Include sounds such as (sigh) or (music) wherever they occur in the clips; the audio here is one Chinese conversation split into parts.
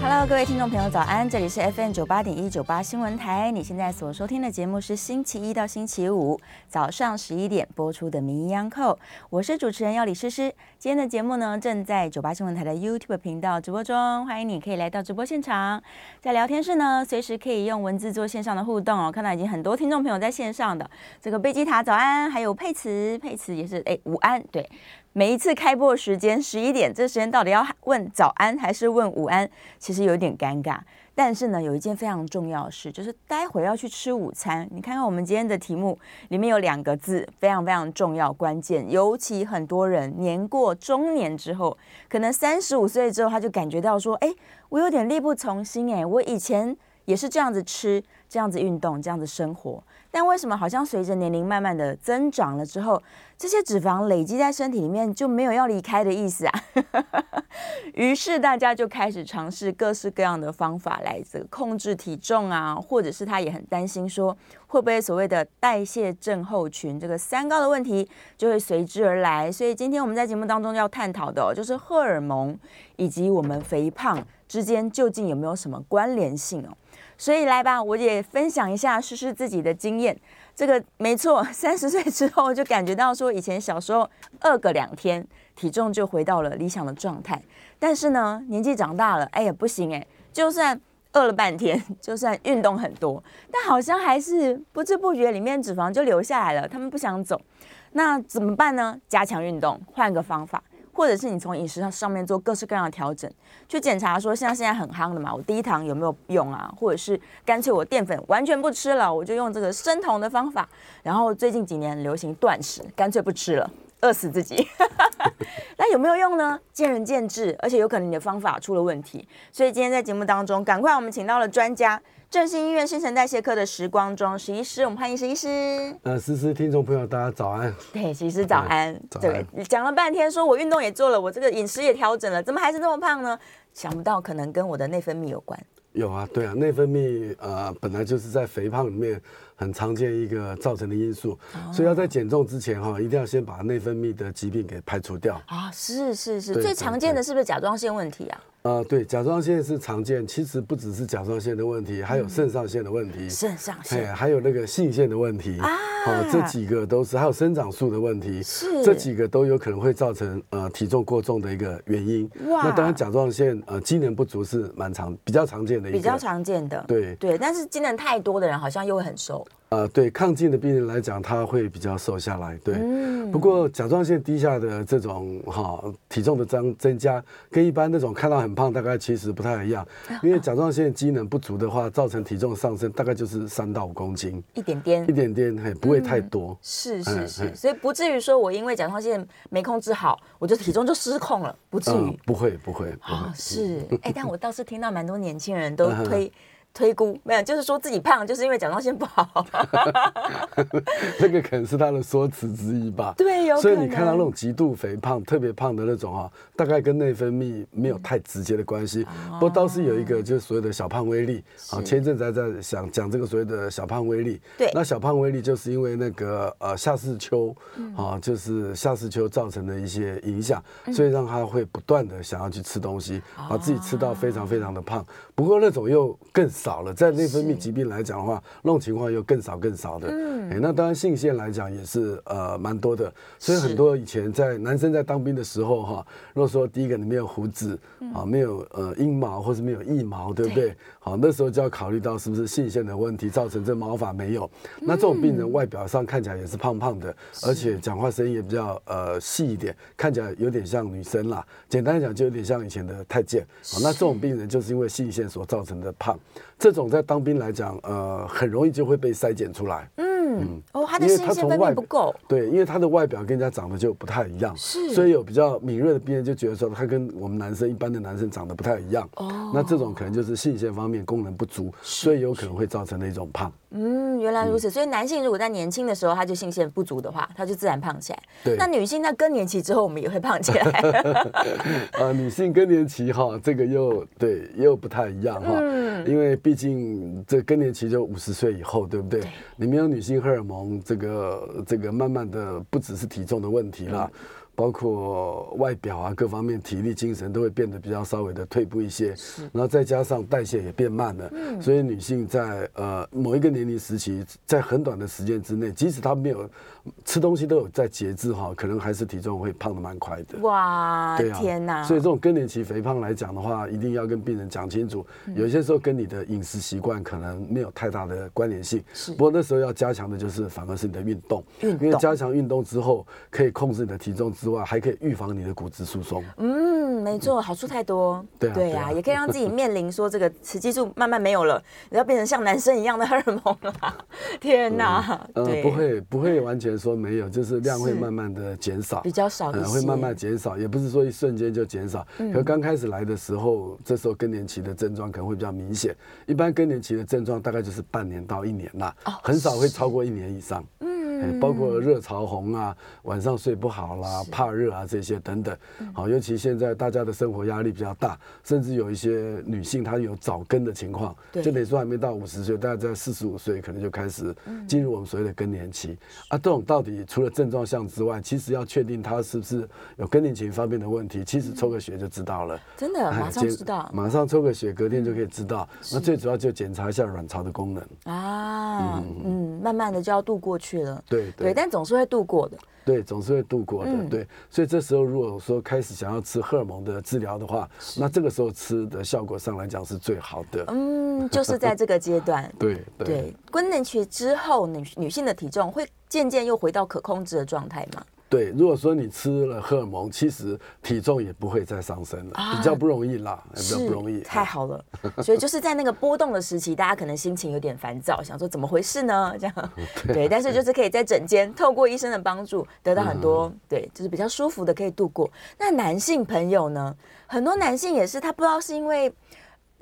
Hello，各位听众朋友，早安！这里是 FM 九八点一九八新闻台。你现在所收听的节目是星期一到星期五早上十一点播出的《名医央叩》，我是主持人要李诗诗。今天的节目呢，正在九八新闻台的 YouTube 频道直播中，欢迎你可以来到直播现场。在聊天室呢，随时可以用文字做线上的互动哦。看到已经很多听众朋友在线上的这个贝基塔早安，还有佩慈，佩慈也是哎午安，对。每一次开播时间十一点，这时间到底要问早安还是问午安？其实有点尴尬。但是呢，有一件非常重要的事，就是待会要去吃午餐。你看看我们今天的题目里面有两个字，非常非常重要、关键。尤其很多人年过中年之后，可能三十五岁之后，他就感觉到说：“哎，我有点力不从心。哎，我以前也是这样子吃，这样子运动，这样子生活。”但为什么好像随着年龄慢慢的增长了之后，这些脂肪累积在身体里面就没有要离开的意思啊？(laughs) 于是大家就开始尝试各式各样的方法来这个控制体重啊，或者是他也很担心说会不会所谓的代谢症候群这个三高的问题就会随之而来。所以今天我们在节目当中要探讨的哦，就是荷尔蒙以及我们肥胖之间究竟有没有什么关联性哦？所以来吧，我也分享一下试试自己的经验。这个没错，(laughs) 三十岁之后就感觉到说，以前小时候饿个两天，体重就回到了理想的状态。但是呢，年纪长大了，哎呀不行哎，就算饿了半天，就算运动很多，但好像还是不知不觉里面脂肪就留下来了。他们不想走，那怎么办呢？加强运动，换个方法。或者是你从饮食上上面做各式各样的调整，去检查说像现在很夯的嘛，我低糖有没有用啊？或者是干脆我淀粉完全不吃了，我就用这个生酮的方法。然后最近几年流行断食，干脆不吃了，饿死自己。(laughs) 那有没有用呢？见仁见智，而且有可能你的方法出了问题。所以今天在节目当中，赶快我们请到了专家。正兴医院新陈代谢科的时光中石医师，我们欢迎石医师。呃，诗诗，听众朋友，大家早安。对，石医师早安。早安。对，讲了半天，说我运动也做了，我这个饮食也调整了，怎么还是那么胖呢？想不到可能跟我的内分泌有关。有啊，对啊，内分泌呃本来就是在肥胖里面很常见一个造成的因素，哦、所以要在减重之前哈，一定要先把内分泌的疾病给排除掉。啊、哦，是是。是，最常见的是不是甲状腺问题啊？呃，对，甲状腺是常见，其实不只是甲状腺的问题，还有肾上腺的问题，肾上腺，还有那个性腺的问题。啊，哦，这几个都是，还有生长素的问题，是，这几个都有可能会造成呃体重过重的一个原因。哇，那当然甲状腺呃机能不足是蛮常比较常见的一个，比较常见的，对。对，但是机能太多的人好像又会很瘦。呃，对抗进的病人来讲，他会比较瘦下来。对，嗯、不过甲状腺低下的这种哈、哦、体重的增增加，跟一般那种看到很胖，大概其实不太一样。因为甲状腺机能不足的话，造成体重上升，大概就是三到五公斤，一点点，一点点，嘿，不会太多。嗯、是是是，嗯、所以不至于说我因为甲状腺没控制好，我就体重就失控了，不至于、嗯。不会不会。啊哦，是，哎，但我倒是听到蛮多年轻人都推。推估没有，就是说自己胖，就是因为甲状腺不好。(laughs) 这个可能是他的说辞之一吧。对。所以你看到那种极度肥胖、特别胖的那种啊，大概跟内分泌没有太直接的关系。不过倒是有一个，就是所谓的小胖威力。啊，前一阵子还在想讲这个所谓的小胖威力。对。那小胖威力就是因为那个呃夏视秋啊，就是夏视秋造成的一些影响，所以让他会不断的想要去吃东西，把自己吃到非常非常的胖。不过那种又更。少了。在内分泌疾病来讲的话，那种情况又更少更少的。嗯，哎，那当然性腺来讲也是呃蛮多的。所以很多以前在男生在当兵的时候哈，如果说第一个你没有胡子啊，没有呃阴毛或是没有腋毛，对不对？好，那时候就要考虑到是不是性腺的问题造成这毛发没有。那这种病人外表上看起来也是胖胖的，而且讲话声音也比较呃细一点，看起来有点像女生啦。简单讲，就有点像以前的太监。好，那这种病人就是因为性腺所造成的胖，这种在当兵来讲，呃，很容易就会被筛检出来。嗯，哦，他的性腺分泌不够。对，因为他的外表跟人家长得就不太一样，是，所以有比较敏锐的病人就觉得说他跟我们男生一般的男生长得不太一样。哦，那这种可能就是性腺方面功能不足，所以有可能会造成的一种胖。嗯，原来如此。所以男性如果在年轻的时候他就性腺不足的话，他就自然胖起来。对，那女性在更年期之后，我们也会胖起来。(laughs) 啊，女性更年期哈，这个又对又不太一样哈，嗯，因为毕竟这更年期就五十岁以后，对不对？你没有女性荷尔蒙，这个这个慢慢的不只是体重的问题啦。包括外表啊，各方面体力、精神都会变得比较稍微的退步一些，然后再加上代谢也变慢了，所以女性在呃某一个年龄时期，在很短的时间之内，即使她没有吃东西都有在节制哈，可能还是体重会胖的蛮快的。哇，对啊，天哪！所以这种更年期肥胖来讲的话，一定要跟病人讲清楚，有些时候跟你的饮食习惯可能没有太大的关联性。是，不过那时候要加强的就是反而是你的运动，因为加强运动之后可以控制你的体重。之外，还可以预防你的骨质疏松。嗯，没错，好处太多。对啊，对啊，也可以让自己面临说这个雌激素慢慢没有了，你要变成像男生一样的荷尔蒙了。(laughs) 天哪！呃，不会，不会完全说没有，就是量会慢慢的减少，比较少，会慢慢减少，也不是说一瞬间就减少。可刚开始来的时候，这时候更年期的症状可能会比较明显。一般更年期的症状大概就是半年到一年啦，很少会超过一年以上。包括热潮红啊，晚上睡不好啦，怕热啊这些等等。好，尤其现在大家的生活压力比较大，甚至有一些女性她有早更的情况，就等于说还没到五十岁，大概在四十五岁可能就开始进入我们所谓的更年期。啊，这种到底除了症状像之外，其实要确定她是不是有更年期方面的问题，其实抽个血就知道了。真的，马上知道，马上抽个血，隔天就可以知道。那最主要就检查一下卵巢的功能啊，嗯，慢慢的就要度过去了。对对，对，但总是会度过的。对，总是会度过的。嗯、对，所以这时候如果说开始想要吃荷尔蒙的治疗的话，那这个时候吃的效果上来讲是最好的。嗯，就是在这个阶段。(laughs) 对对，对，更年期之后，女女性的体重会渐渐又回到可控制的状态吗？对，如果说你吃了荷尔蒙，其实体重也不会再上升了，啊、比较不容易啦，比较不容易。太好了，所以就是在那个波动的时期，大家可能心情有点烦躁，想说怎么回事呢？这样对，(laughs) 对，但是就是可以在整间透过医生的帮助，得到很多、嗯、对，就是比较舒服的可以度过。那男性朋友呢？很多男性也是，他不知道是因为。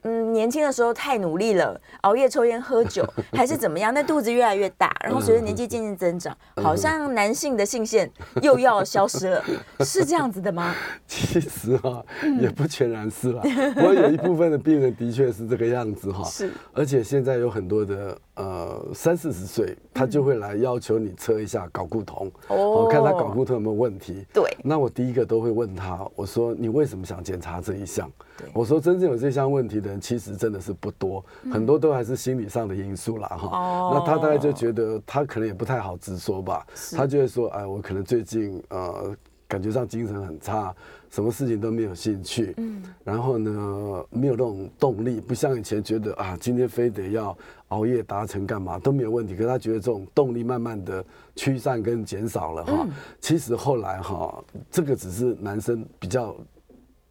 嗯，年轻的时候太努力了，(laughs) 熬夜、抽烟、喝酒，还是怎么样？那肚子越来越大，(laughs) 然后随着年纪渐渐增长，好像男性的性腺又要消失了，(laughs) 是这样子的吗？其实啊，也不全然是啦。我有一部分的病人的确是这个样子哈，是。而且现在有很多的呃三四十岁，他就会来要求你测一下睾固酮，哦，看他睾固酮有没有问题。对。那我第一个都会问他，我说你为什么想检查这一项？我说真正有这项问题的人，其实真的是不多，很多都还是心理上的因素啦哈。那他大概就觉得他可能也不太好直说吧，他就会说，哎，我可能最近呃感觉上精神很差，什么事情都没有兴趣，嗯，然后呢没有那种动力，不像以前觉得啊今天非得要熬夜达成干嘛都没有问题，可是他觉得这种动力慢慢的驱散跟减少了哈。其实后来哈，这个只是男生比较。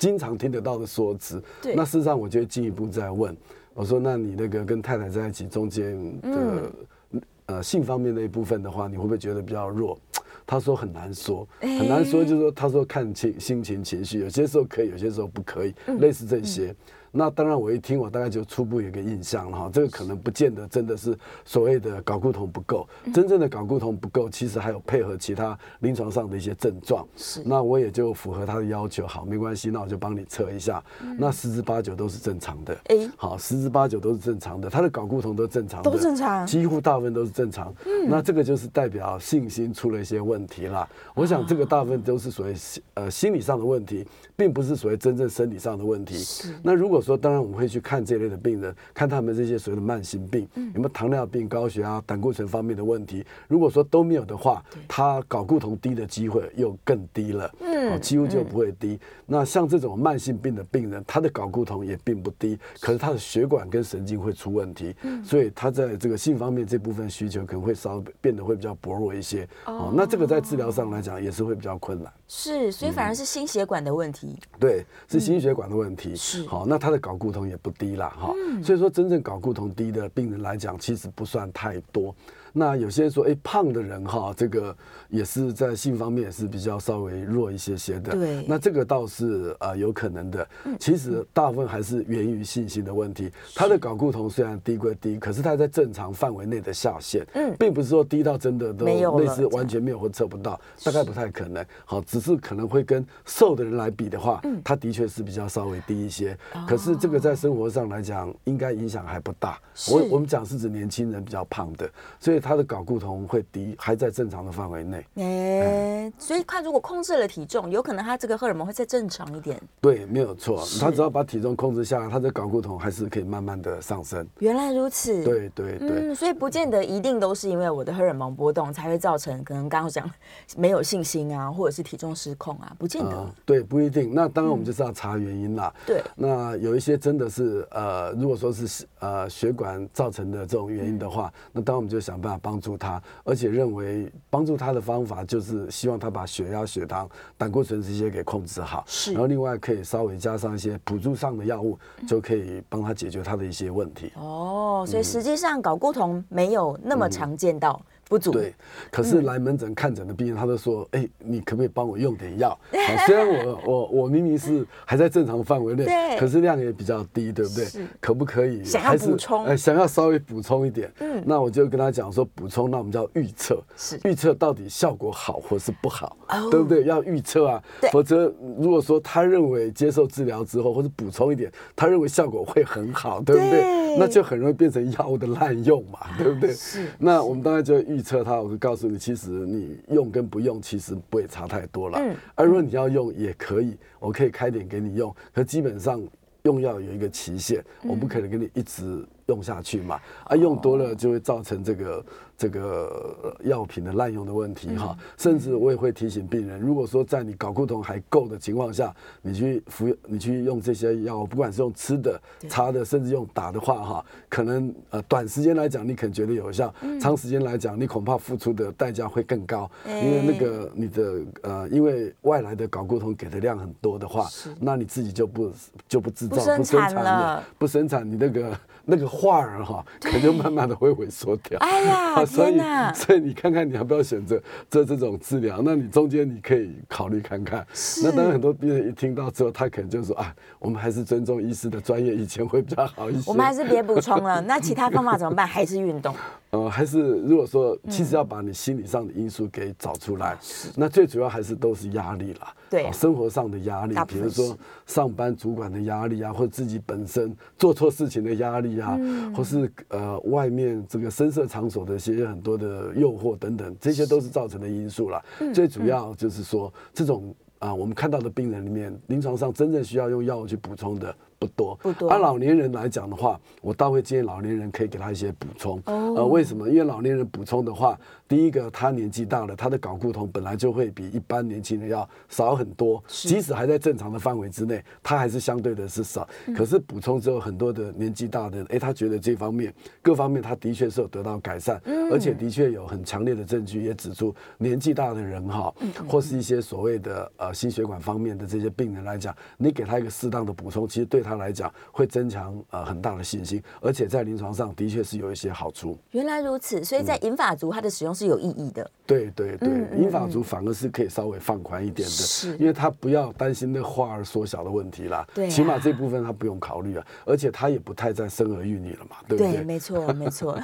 经常听得到的说辞，对。那事实上我就进一步再问，我说，那你那个跟太太在一起中间的、嗯、呃性方面那一部分的话，你会不会觉得比较弱？(tsk) 他说很难说，很难说，就是说他说看情心情情绪，有些时候可以，有些时候不可以，嗯、类似这些。嗯那当然，我一听，我大概就初步有个印象了哈。这个可能不见得真的是所谓的睾固酮不够，真正的睾固酮不够，其实还有配合其他临床上的一些症状。是。那我也就符合他的要求，好，没关系，那我就帮你测一下。那十之八九都是正常的。哎。好，十之八九都是正常的，他的睾固酮都正常的。都正常。几乎大部分都是正常。嗯。那这个就是代表信心出了一些问题啦。我想这个大部分都是所谓呃心理上的问题，并不是所谓真正生理上的问题。是。那如果果说，当然我们会去看这类的病人，看他们这些所谓的慢性病，有没有糖尿病、高血压、胆固醇方面的问题。如果说都没有的话，他睾固酮低的机会又更低了，嗯，几乎就不会低。那像这种慢性病的病人，他的睾固酮也并不低，可是他的血管跟神经会出问题，所以他在这个性方面这部分需求可能会稍微变得会比较薄弱一些。哦，那这个在治疗上来讲也是会比较困难。是，所以反而是心血管的问题。对，是心血管的问题。是，好，那他的睾固酮也不低啦，哈。所以说，真正睾固酮低的病人来讲，其实不算太多。那有些人说，哎，胖的人哈，这个也是在性方面也是比较稍微弱一些些的。对，那这个倒是呃有可能的。其实大部分还是源于信心的问题。他的睾固酮虽然低归低，可是他在正常范围内的下限，嗯，并不是说低到真的都类似完全没有或测不到，大概不太可能。好，只是可能会跟瘦的人来比的话，他的确是比较稍微低一些。可是这个在生活上来讲，应该影响还不大。我我们讲是指年轻人比较胖的，所以。他的睾固酮会低，还在正常的范围内。哎、欸，所以他如果控制了体重，有可能他这个荷尔蒙会在正常一点。对，没有错。他只要把体重控制下来，他的睾固酮还是可以慢慢的上升。原来如此。对对对。嗯，所以不见得一定都是因为我的荷尔蒙波动才会造成，可能刚刚讲没有信心啊，或者是体重失控啊，不见得。呃、对，不一定。那当然我们就是要查原因啦。嗯、对。那有一些真的是呃，如果说是呃血管造成的这种原因的话，嗯、那当然我们就想办法。帮助他，而且认为帮助他的方法就是希望他把血压、血糖、胆固醇这些给控制好。是，然后另外可以稍微加上一些辅助上的药物，就可以帮他解决他的一些问题。哦，所以实际上睾固酮没有那么常见到。嗯不足对，可是来门诊看诊的病人，他都说：“哎、嗯欸，你可不可以帮我用点药？(laughs) 好，虽然我我我明明是还在正常范围内，可是量也比较低，对不对？可不可以想要补充？哎，想要稍微补充一点。嗯，那我就跟他讲说，补充，那我们叫预测，预测到底效果好或是不好，哦、对不对？要预测啊，否则如果说他认为接受治疗之后或者补充一点，他认为效果会很好，对不对？对那就很容易变成药物的滥用嘛，对不对？是。那我们当然就预。测它，我会告诉你，其实你用跟不用其实不会差太多了。嗯，而如果你要用也可以，我可以开点给你用，可基本上用药有一个期限，我不可能给你一直用下去嘛。啊，用多了就会造成这个。这个药品的滥用的问题哈，甚至我也会提醒病人，如果说在你睾固酮还够的情况下，你去服你去用这些药，不管是用吃的、擦的，甚至用打的话哈，可能呃短时间来讲你可能觉得有效，长时间来讲你恐怕付出的代价会更高，因为那个你的呃因为外来的睾固酮给的量很多的话，那你自己就不就不制造不生产了，不生产你那个那个花儿哈，可能就慢慢的会萎缩掉。哎呀。(laughs) 所以，所以你看看你要不要选择做这种治疗？那你中间你可以考虑看看。是那当然，很多病人一听到之后，他可能就说啊，我们还是尊重医师的专业，以前会比较好一些。我们还是别补充了。那其他方法怎么办？还是运动？呃，还是如果说，其实要把你心理上的因素给找出来，嗯、那最主要还是都是压力啦。对、啊，生活上的压力，比如说上班主管的压力啊，或者自己本身做错事情的压力啊，嗯、或是呃外面这个声色场所的一些很多的诱惑等等，这些都是造成的因素啦。是最主要就是说，嗯、这种啊、呃，我们看到的病人里面，临床上真正需要用药物去补充的。不多，不多。按老年人来讲的话，我倒会建议老年人可以给他一些补充。哦。呃，为什么？因为老年人补充的话，第一个他年纪大了，他的睾固酮本来就会比一般年轻人要少很多。即使还在正常的范围之内，他还是相对的是少。嗯。可是补充之后，很多的年纪大的，哎，他觉得这方面各方面他的确是有得到改善。嗯。而且的确有很强烈的证据也指出，年纪大的人哈，或是一些所谓的呃心血管方面的这些病人来讲，你给他一个适当的补充，其实对他。他来讲会增强呃很大的信心，而且在临床上的确是有一些好处。原来如此，所以在银发族它的使用是有意义的。嗯、对对对，英法族反而是可以稍微放宽一点的，是因为他不要担心那花儿缩小的问题啦。对、啊，起码这部分他不用考虑了，而且他也不太再生儿育女了嘛，对不对？对，没错 (laughs) 没错。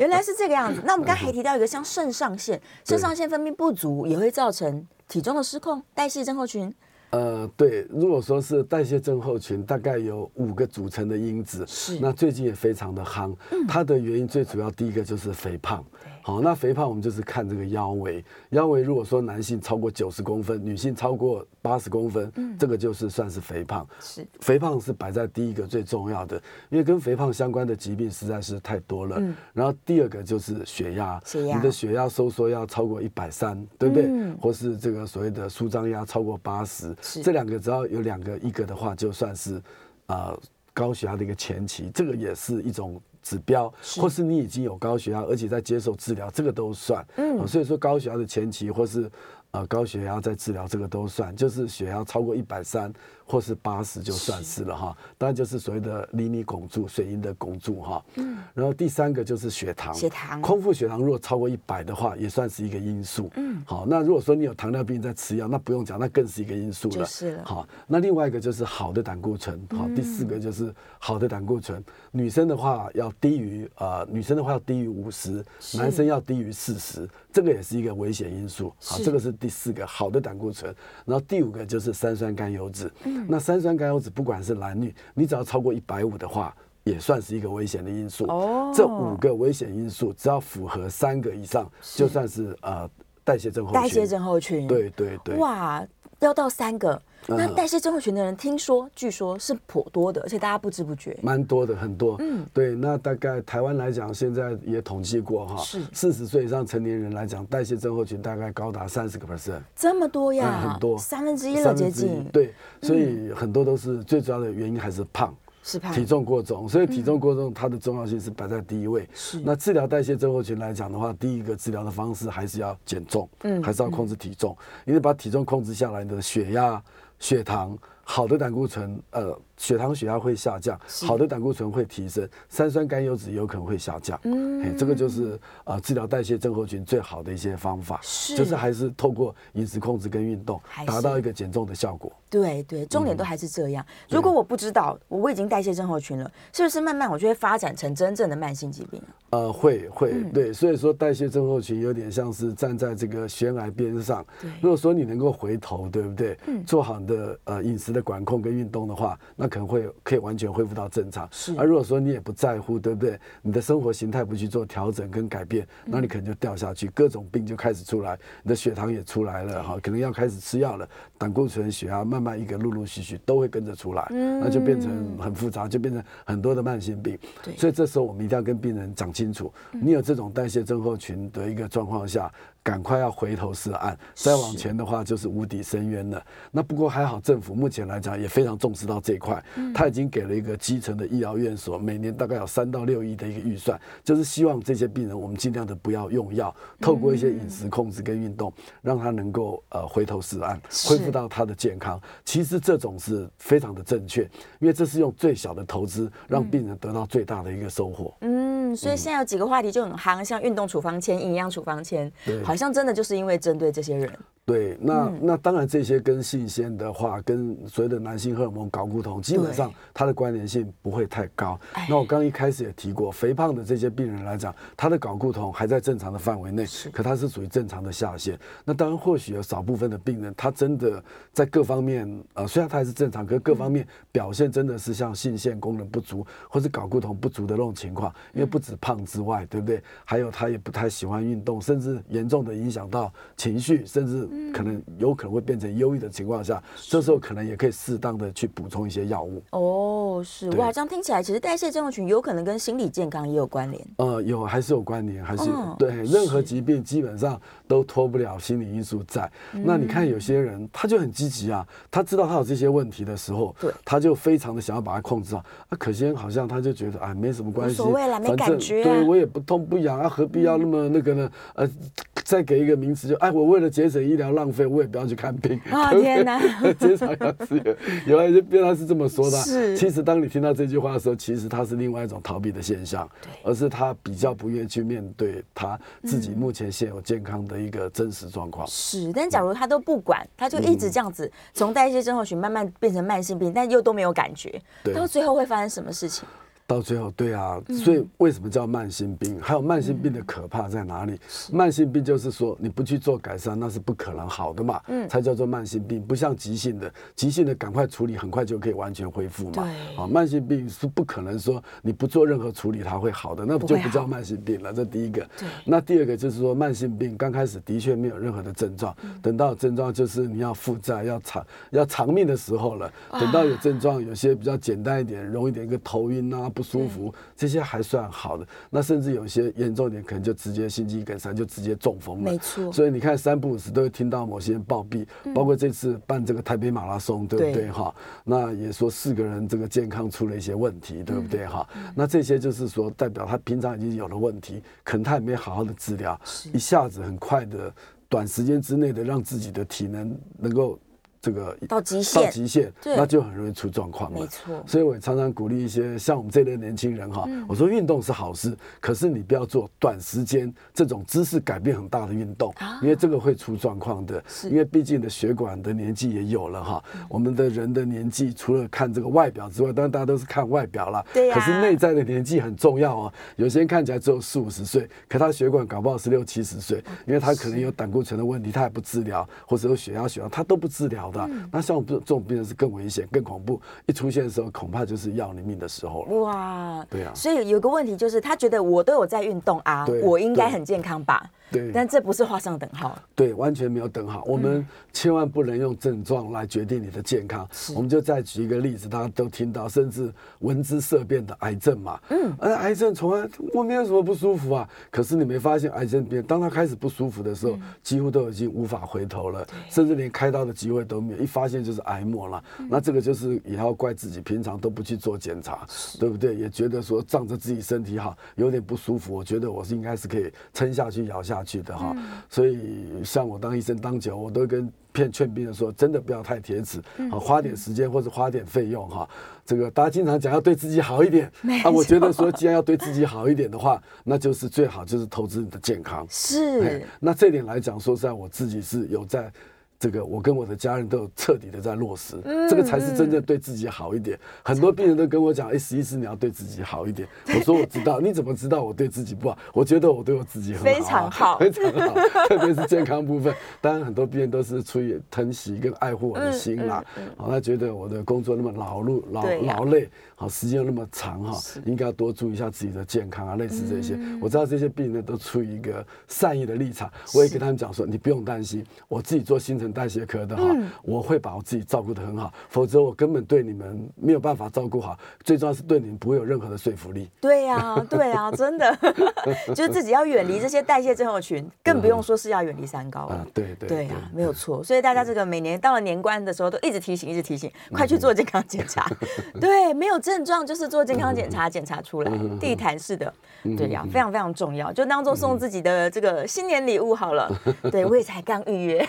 原来是这个样子。那我们刚才还提到一个像肾上腺，肾上腺分泌不足也会造成体重的失控，代谢症候群。呃，对，如果说是代谢症候群，大概有五个组成的因子，是那最近也非常的夯，嗯、它的原因最主要第一个就是肥胖。好，那肥胖我们就是看这个腰围，腰围如果说男性超过九十公分，女性超过八十公分，嗯，这个就是算是肥胖。是，肥胖是摆在第一个最重要的，因为跟肥胖相关的疾病实在是太多了。嗯，然后第二个就是血压，血压，你的血压收缩要超过一百三，对不对？嗯，或是这个所谓的舒张压超过八十，这两个只要有两个一个的话，就算是啊。呃高血压的一个前期，这个也是一种指标，或是你已经有高血压，而且在接受治疗，这个都算。嗯，所以说高血压的前期，或是呃高血压在治疗，这个都算，就是血压超过一百三。或是八十就算是了哈，当然就是所谓的厘米汞柱、水银的汞柱哈。嗯。然后第三个就是血糖，血糖，空腹血糖如果超过一百的话，也算是一个因素。嗯。好，那如果说你有糖尿病在吃药，那不用讲，那更是一个因素了。就是了。好，那另外一个就是好的胆固醇。好，第四个就是好的胆固醇。女生的话要低于呃，女生的话要低于五十，男生要低于四十，这个也是一个危险因素。好，这个是第四个好的胆固醇。然后第五个就是三酸甘油酯。那三酸甘油酯不管是男女，你只要超过一百五的话，也算是一个危险的因素。哦，这五个危险因素只要符合三个以上，就算是呃代谢症候群。代谢症候群。对对对。哇，要到三个。那代谢症候群的人，听说据说是颇多的，而且大家不知不觉。蛮多的，很多。嗯，对。那大概台湾来讲，现在也统计过哈，是四十岁以上成年人来讲，代谢症候群大概高达三十个 percent。这么多呀？嗯、很多，三分之一了接近。对，所以很多都是最主要的原因还是胖，是，体重过重。所以体重过重，它的重要性是摆在第一位。是。那治疗代谢症候群来讲的话，第一个治疗的方式还是要减重，嗯，还是要控制体重，因为把体重控制下来，你的血压。血糖好的胆固醇，呃，血糖血压会下降，好的胆固醇会提升，三酸甘油脂有可能会下降。嗯，这个就是呃治疗代谢症候群最好的一些方法，是就是还是透过饮食控制跟运动，达到一个减重的效果。对对，重点都还是这样。嗯、如果我不知道我已经代谢症候群了，是不是慢慢我就会发展成真正的慢性疾病？呃，会会，嗯、对，所以说代谢症候群有点像是站在这个悬崖边上。对，如果说你能够回头，对不对？嗯，做好你的呃饮食的管控跟运动的话，那可能会可以完全恢复到正常。是，而如果说你也不在乎，对不对？你的生活形态不去做调整跟改变，那你可能就掉下去，各种病就开始出来，你的血糖也出来了哈，可能要开始吃药了，胆固醇、血压慢慢一个陆陆续续都会跟着出来，嗯，那就变成很复杂，就变成很多的慢性病。对，所以这时候我们一定要跟病人讲清楚，你有这种代谢症候群的一个状况下。赶快要回头是岸，再往前的话就是无底深渊了。那不过还好，政府目前来讲也非常重视到这一块，他已经给了一个基层的医疗院所，每年大概有三到六亿的一个预算，就是希望这些病人我们尽量的不要用药，透过一些饮食控制跟运动，让他能够呃回头是岸，恢复到他的健康。其实这种是非常的正确，因为这是用最小的投资让病人得到最大的一个收获。嗯，所以现在有几个话题就很夯，像运动处方签、营养处方签，好像真的就是因为针对这些人。对，那那当然这些跟性腺的话，跟所谓的男性荷尔蒙睾固酮，基本上它的关联性不会太高。那我刚一开始也提过，肥胖的这些病人来讲，他的睾固酮还在正常的范围内，可他是属于正常的下限。那当然或许有少部分的病人，他真的在各方面，呃，虽然他还是正常，可是各方面表现真的是像性腺功能不足或是睾固酮不足的那种情况。因为不止胖之外，对不对？还有他也不太喜欢运动，甚至严重的影响到情绪，甚至。可能有可能会变成忧郁的情况下，这时候可能也可以适当的去补充一些药物。哦，是哇，这样听起来，其实代谢症候群有可能跟心理健康也有关联。呃，有还是有关联，还是对任何疾病基本上都脱不了心理因素在。那你看有些人他就很积极啊，他知道他有这些问题的时候，对，他就非常的想要把它控制好。啊，可惜好像他就觉得啊，没什么关系，无所谓了，没感觉、啊，对我也不痛不痒啊，何必要那么那个呢？呃。再给一个名词，就哎，我为了节省医疗浪费，我也不要去看病。啊、哦、天哪！(laughs) 减少药资有一些病人是这么说的。是。其实当你听到这句话的时候，其实他是另外一种逃避的现象，而是他比较不愿意去面对他自己目前现有健康的一个真实状况。是，但假如他都不管，他就一直这样子，从代谢症候群慢慢变成慢性病，但又都没有感觉，对，到最后会发生什么事情？到最后，对啊，所以为什么叫慢性病？还有慢性病的可怕在哪里？慢性病就是说你不去做改善，那是不可能好的嘛，嗯，才叫做慢性病。不像急性的，急性的赶快处理，很快就可以完全恢复嘛。啊，慢性病是不可能说你不做任何处理它会好的，那就不叫慢性病了。这第一个。那第二个就是说，慢性病刚开始的确没有任何的症状，等到症状就是你要负债、要长、要长命的时候了。等到有症状，有些比较简单一点、容易点，一个头晕啊。不舒服，这些还算好的，那甚至有些严重点，可能就直接心肌梗塞，就直接中风了。没错，所以你看三不五时都会听到某些人暴毙，包括这次办这个台北马拉松，对不对哈？那也说四个人这个健康出了一些问题，对不对哈？那这些就是说代表他平常已经有了问题，可能他也没好好的治疗，一下子很快的短时间之内的让自己的体能能够。这个到极限，到极限，那就很容易出状况了。没错，所以我也常常鼓励一些像我们这类年轻人哈，嗯、我说运动是好事，可是你不要做短时间这种姿势改变很大的运动，啊、因为这个会出状况的。是因为毕竟的血管的年纪也有了哈，嗯、我们的人的年纪除了看这个外表之外，当然大家都是看外表了。对、啊、可是内在的年纪很重要哦。有些人看起来只有四五十岁，可他血管搞不好是六七十岁，因为他可能有胆固醇的问题，他也不治疗，或者有血压、血压，他都不治疗。嗯、那像这种病人是更危险、更恐怖，一出现的时候，恐怕就是要你命的时候了。哇，对啊。所以有个问题就是，他觉得我都有在运动啊，我应该很健康吧？对，但这不是画上等号。对，完全没有等号。我们千万不能用症状来决定你的健康。是我们就再举一个例子，大家都听到，甚至闻之色变的癌症嘛。嗯。而癌症从来我没有什么不舒服啊，可是你没发现癌症变，当他开始不舒服的时候，几乎都已经无法回头了，甚至连开刀的机会都没有。一发现就是癌末了，那这个就是也要怪自己，平常都不去做检查，对不对？也觉得说仗着自己身体好，有点不舒服，我觉得我是应该是可以撑下去、咬下去。下去的哈，所以像我当医生当久，我都跟骗劝病人说，真的不要太铁齿，好花点时间或者花点费用哈。这个大家经常讲要对自己好一点，啊，我觉得说既然要对自己好一点的话，(laughs) 那就是最好就是投资你的健康。是，那这点来讲，说实在，我自己是有在。这个我跟我的家人都有彻底的在落实，这个才是真正对自己好一点。很多病人都跟我讲，哎，史医师你要对自己好一点。我说我知道，你怎么知道我对自己不好？我觉得我对我自己很好，非常好，(laughs) 非常好，特别是健康部分。当然，很多病人都是出于疼惜跟爱护我的心啦。好，他觉得我的工作那么劳碌、劳劳累，好，时间又那么长哈，应该要多注意一下自己的健康啊，类似这些。我知道这些病人都出于一个善意的立场，我也跟他们讲说，你不用担心，我自己做新陈代谢科的哈，嗯、我会把我自己照顾得很好，否则我根本对你们没有办法照顾好。最重要是对你们不会有任何的说服力。对呀、啊，(laughs) 对呀、啊，真的，(laughs) 就是自己要远离这些代谢症候群，更不用说是要远离三高了。嗯、对对对呀、啊，没有错。所以大家这个每年到了年关的时候，都一直提醒，一直提醒，快去做健康检查。(laughs) 对，没有症状就是做健康检查，检查出来地毯式的，对呀、啊，非常非常重要，就当做送自己的这个新年礼物好了。对，我也才刚预约。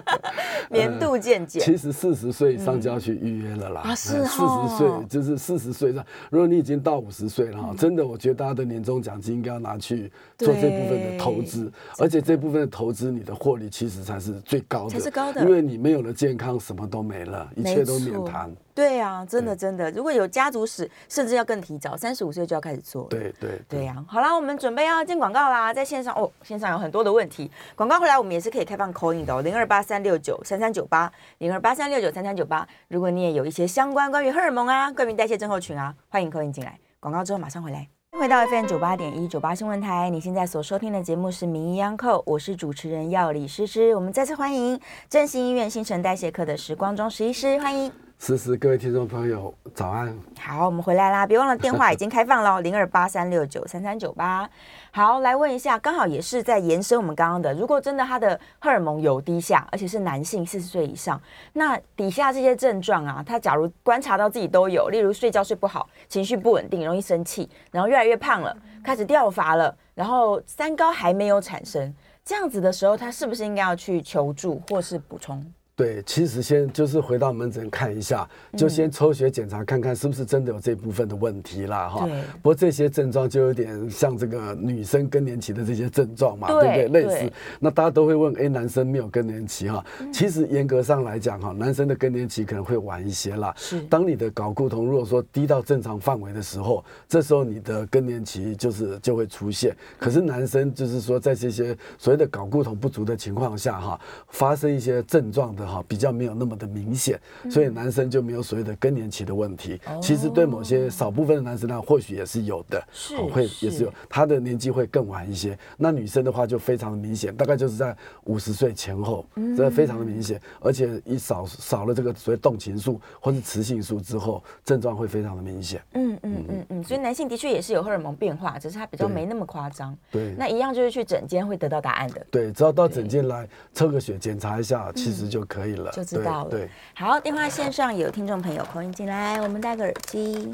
(laughs) 年度健检，其实四十岁以上就要去预约了啦。啊，是四十岁就是四十岁上，如果你已经到五十岁了哈，真的，我觉得大家的年终奖金应该要拿去做这部分的投资，而且这部分的投资，你的获利其实才是最高的，才是高的，因为你没有了健康，什么都没了，一切都免谈。对呀，真的真的，如果有家族史，甚至要更提早，三十五岁就要开始做。对对对呀，好啦，我们准备要进广告啦，在线上哦，线上有很多的问题，广告回来我们也是可以开放 call in 的哦，零二八三六九三三九八，零二八三六九三三九八，如果你也有一些相关关于荷尔蒙啊、关于代谢症候群啊，欢迎 call in 进来。广告之后马上回来，回到 FM 九八点一九八新闻台，你现在所收听的节目是名医央叩，我是主持人药理诗诗，我们再次欢迎振兴医院新陈代谢科的时光中时医师，欢迎。诗诗，各位听众朋友，早安！好，我们回来啦，别忘了电话 (laughs) 已经开放了，零二八三六九三三九八。好，来问一下，刚好也是在延伸我们刚刚的，如果真的他的荷尔蒙有低下，而且是男性四十岁以上，那底下这些症状啊，他假如观察到自己都有，例如睡觉睡不好，情绪不稳定，容易生气，然后越来越胖了，开始掉发了，然后三高还没有产生，这样子的时候，他是不是应该要去求助或是补充？对，其实先就是回到门诊看一下，就先抽血检查看看是不是真的有这部分的问题啦。哈。不过这些症状就有点像这个女生更年期的这些症状嘛，对不对？类似。那大家都会问，哎，男生没有更年期哈？其实严格上来讲哈，男生的更年期可能会晚一些啦。是。当你的睾固酮如果说低到正常范围的时候，这时候你的更年期就是就会出现。可是男生就是说在这些所谓的睾固酮不足的情况下哈，发生一些症状的。哈，比较没有那么的明显，所以男生就没有所谓的更年期的问题。其实对某些少部分的男生呢，或许也是有的，是会也是有，他的年纪会更晚一些。那女生的话就非常的明显，大概就是在五十岁前后，这非常的明显，而且一少少了这个所谓动情素或是雌性素之后，症状会非常的明显。嗯嗯嗯嗯，所以男性的确也是有荷尔蒙变化，只是他比较没那么夸张。对，那一样就是去诊间会得到答案的。对，只要到诊间来抽个血检查一下，其实就可。可以了，就知道了。对，好，电话线上有听众朋友空音进来，我们戴个耳机。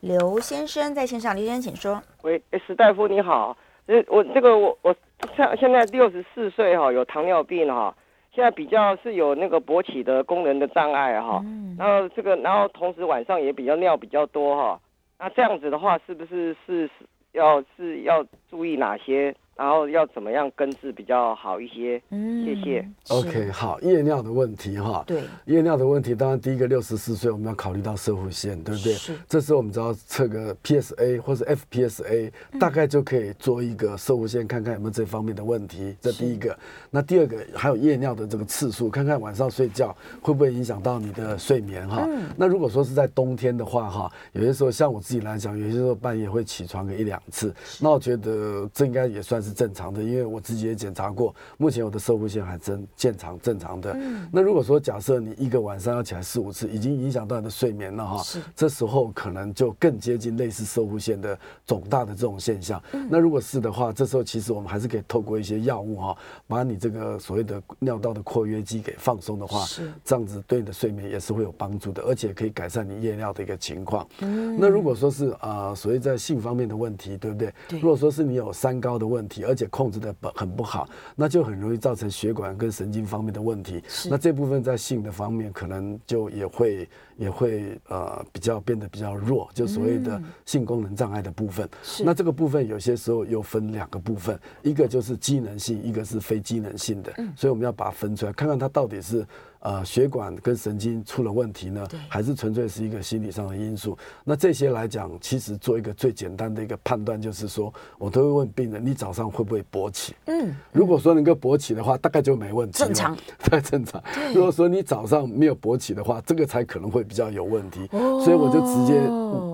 刘先生在线上，刘先生请说。喂，史大夫你好，呃，我这个我我现现在六十四岁哈，有糖尿病哈，现在比较是有那个勃起的功能的障碍哈，嗯，然后这个然后同时晚上也比较尿比较多哈，那这样子的话是不是是要是要注意哪些？然后要怎么样根治比较好一些？嗯，谢谢。OK，好，夜尿的问题哈。对，夜尿的问题，当然第一个六十四岁，我们要考虑到射护线，对不对？是。这时候我们只要测个 PSA 或者 FPSA，大概就可以做一个射护线，看看有没有这方面的问题。这第一个。那第二个还有夜尿的这个次数，看看晚上睡觉会不会影响到你的睡眠哈。嗯那如果说是在冬天的话哈，有些时候像我自己来讲，有些时候半夜会起床个一两次，那我觉得这应该也算是正常的，因为我自己也检查过，目前我的射护线还真正常正常的。嗯、那如果说假设你一个晚上要起来四五次，已经影响到你的睡眠了哈，是这时候可能就更接近类似射护线的肿大的这种现象。嗯、那如果是的话，这时候其实我们还是可以透过一些药物哈，把你这个所谓的尿道的括约肌给放松的话，是这样子对你的睡眠也是会有帮助的，而且可以改善你夜尿的一个情况。嗯、那如果说是啊、呃，所谓在性方面的问题，对不对？对如果说是你有三高的问题，而且控制的不很不好，那就很容易造成血管跟神经方面的问题。是那这部分在性的方面，可能就也会也会呃比较变得比较弱，就所谓的性功能障碍的部分。是那这个部分有些时候又分两个部分，一个就是机能性，一个是非机能性的。嗯、所以我们要把它分出来，看看它到底是。呃，血管跟神经出了问题呢，还是纯粹是一个心理上的因素？那这些来讲，其实做一个最简单的一个判断，就是说我都会问病人，你早上会不会勃起？嗯，如果说能够勃起的话，大概就没问题。正常，(laughs) 太正常。如果说你早上没有勃起的话，这个才可能会比较有问题。哦，所以我就直接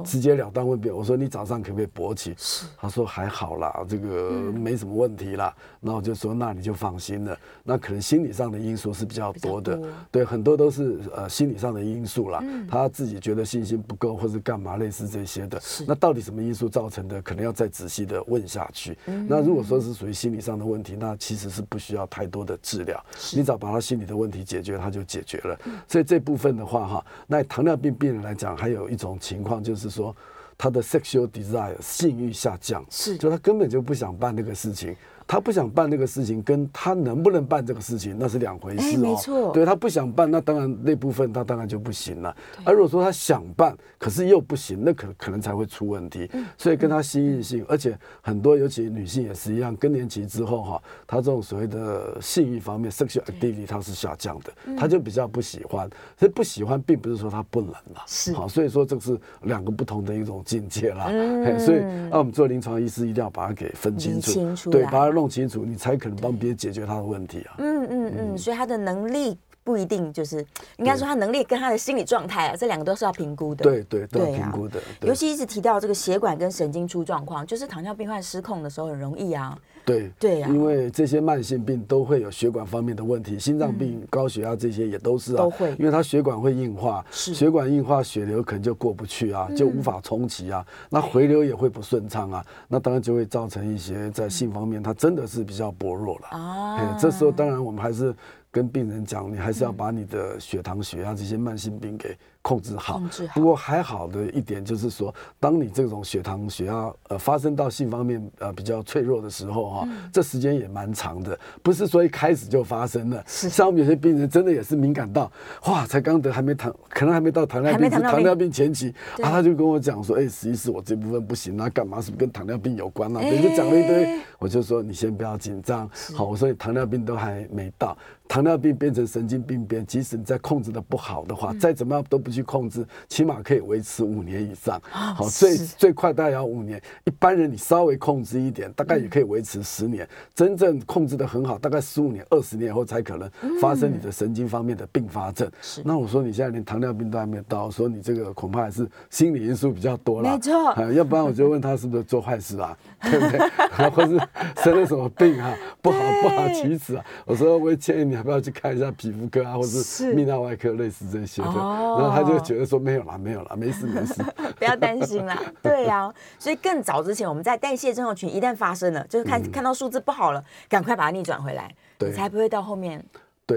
直截了当问病人，我说你早上可不可以勃起？是，他说还好啦，这个没什么问题啦。那、嗯、我就说，那你就放心了。那可能心理上的因素是比较多的。对，很多都是呃心理上的因素啦，嗯、他自己觉得信心不够，或是干嘛类似这些的。那到底什么因素造成的？可能要再仔细的问下去。嗯、那如果说是属于心理上的问题，那其实是不需要太多的治疗，你只要把他心理的问题解决，他就解决了。嗯、所以这部分的话哈，那糖尿病病人来讲，还有一种情况就是说，他的 sexual desire 性欲下降，是就他根本就不想办那个事情。他不想办这个事情，跟他能不能办这个事情那是两回事哦。没错，对他不想办，那当然那部分他当然就不行了。而如果说他想办，可是又不行，那可可能才会出问题。所以跟他心因性，而且很多尤其女性也是一样，更年期之后哈，他这种所谓的性欲方面 sexual activity 它是下降的，他就比较不喜欢。所以不喜欢并不是说他不能了，是好，所以说这是两个不同的一种境界啦。所以那我们做临床医师一定要把它给分清楚，对，把它。弄清楚，你才可能帮别人解决他的问题啊。嗯嗯嗯，所以他的能力不一定就是，应该说他能力跟他的心理状态啊，这两个都是要评估的。对对，都要评估的。尤其一直提到这个血管跟神经出状况，就是糖尿病患失控的时候很容易啊。对对呀，因为这些慢性病都会有血管方面的问题，心脏病、高血压这些也都是啊，都会，因为它血管会硬化，血管硬化，血流可能就过不去啊，就无法冲击啊，那回流也会不顺畅啊，那当然就会造成一些在性方面，它真的是比较薄弱了。啊。这时候当然我们还是跟病人讲，你还是要把你的血糖、血压这些慢性病给控制好。控制好。不过还好的一点就是说，当你这种血糖、血压呃发生到性方面呃比较脆弱的时候哈，这时间也蛮长的，不是说一开始就发生了。是。像我们有些病人真的也是敏感到，哇，才刚得还没糖，可能还没到糖尿病，是糖尿病前期，啊，他就跟我讲说，哎，实际是我这部分不行，啊干嘛是不是跟糖尿病有关啊？人家讲了一堆，我就说你先不要紧张，好，我说你糖尿病都还没到。糖尿病变成神经病变，即使你再控制的不好的话，再怎么样都不去控制，起码可以维持五年以上。好，最最快大概要五年。一般人你稍微控制一点，大概也可以维持十年。真正控制的很好，大概十五年、二十年以后才可能发生你的神经方面的并发症。那我说你现在连糖尿病都还没到，说你这个恐怕还是心理因素比较多了。没错，要不然我就问他是不是做坏事啊，(laughs) 对不对？或是生了什么病啊？不好不好启齿啊？我说我会建议你。要不要去看一下皮肤科啊，或是泌尿外科，类似这些的。然后他就觉得说没有啦，没有啦，没事没事，(laughs) 不要担心啦。(laughs) 对呀，所以更早之前，我们在代谢症候群一旦发生了，就是看看到数字不好了，赶快把它逆转回来，你才不会到后面。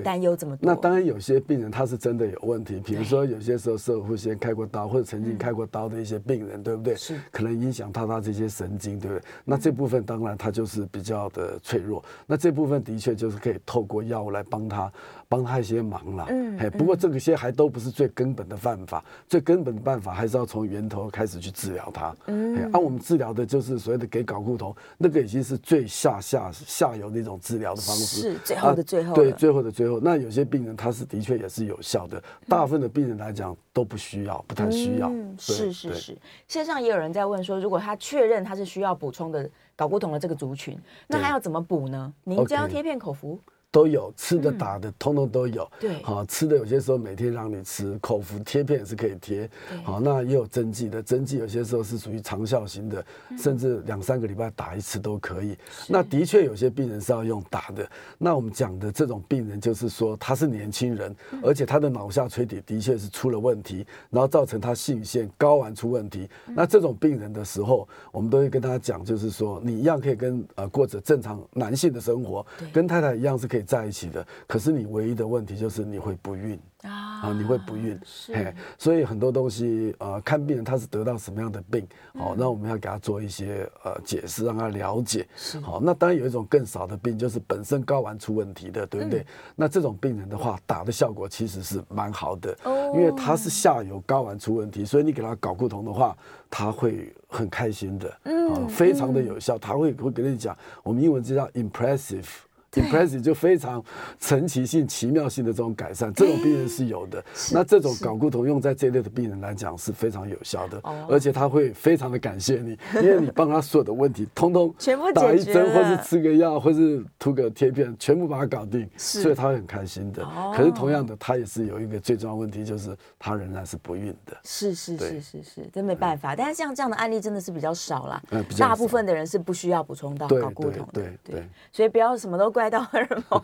担忧这么多，那当然有些病人他是真的有问题，比如说有些时候摄护腺开过刀或者曾经开过刀的一些病人，对不对？是，可能影响到他这些神经，对不对？那这部分当然他就是比较的脆弱，那这部分的确就是可以透过药物来帮他。帮他一些忙了，嗯，哎，不过这个些还都不是最根本的办法，最根本的办法还是要从源头开始去治疗它。嗯，按、啊、我们治疗的就是所谓的给睾固酮，那个已经是最下下下游的一种治疗的方式，是最后的最后、啊。对，最后的最后。那有些病人他是的确也是有效的，大部分的病人来讲都不需要，不太需要。嗯，是是是。线上也有人在问说，如果他确认他是需要补充的睾固酮的这个族群，那他要怎么补呢？您将贴片口服。都有吃的打的，通通都有。对，好吃的有些时候每天让你吃，口服贴片也是可以贴。好，那也有针剂的，针剂有些时候是属于长效型的，甚至两三个礼拜打一次都可以。那的确有些病人是要用打的。那我们讲的这种病人，就是说他是年轻人，而且他的脑下垂体的确是出了问题，然后造成他性腺睾丸出问题。那这种病人的时候，我们都会跟他讲，就是说你一样可以跟呃过着正常男性的生活，跟太太一样是可以。在一起的，可是你唯一的问题就是你会不孕。啊，你会不孕，嘿，所以很多东西，呃，看病人他是得到什么样的病，好，那我们要给他做一些呃解释，让他了解，好，那当然有一种更少的病，就是本身睾丸出问题的，对不对？那这种病人的话，打的效果其实是蛮好的，因为他是下游睾丸出问题，所以你给他睾固酮的话，他会很开心的，嗯，非常的有效，他会会跟你讲，我们英文就叫 impressive。Impressive 就非常神奇性、奇妙性的这种改善，这种病人是有的。那这种睾固酮用在这类的病人来讲是非常有效的，而且他会非常的感谢你，(laughs) 因为你帮他所有的问题通通全部打一针，或是吃个药，或是涂个贴片，全部把它搞定，所以他会很开心的。可是同样的，他也是有一个最重要问题，就是他仍然是不孕的。是是是是是，真没办法。但是像这样的案例真的是比较少啦，大部分的人是不需要补充到睾固酮的。对对，所以不要什么都怪。到荷尔蒙，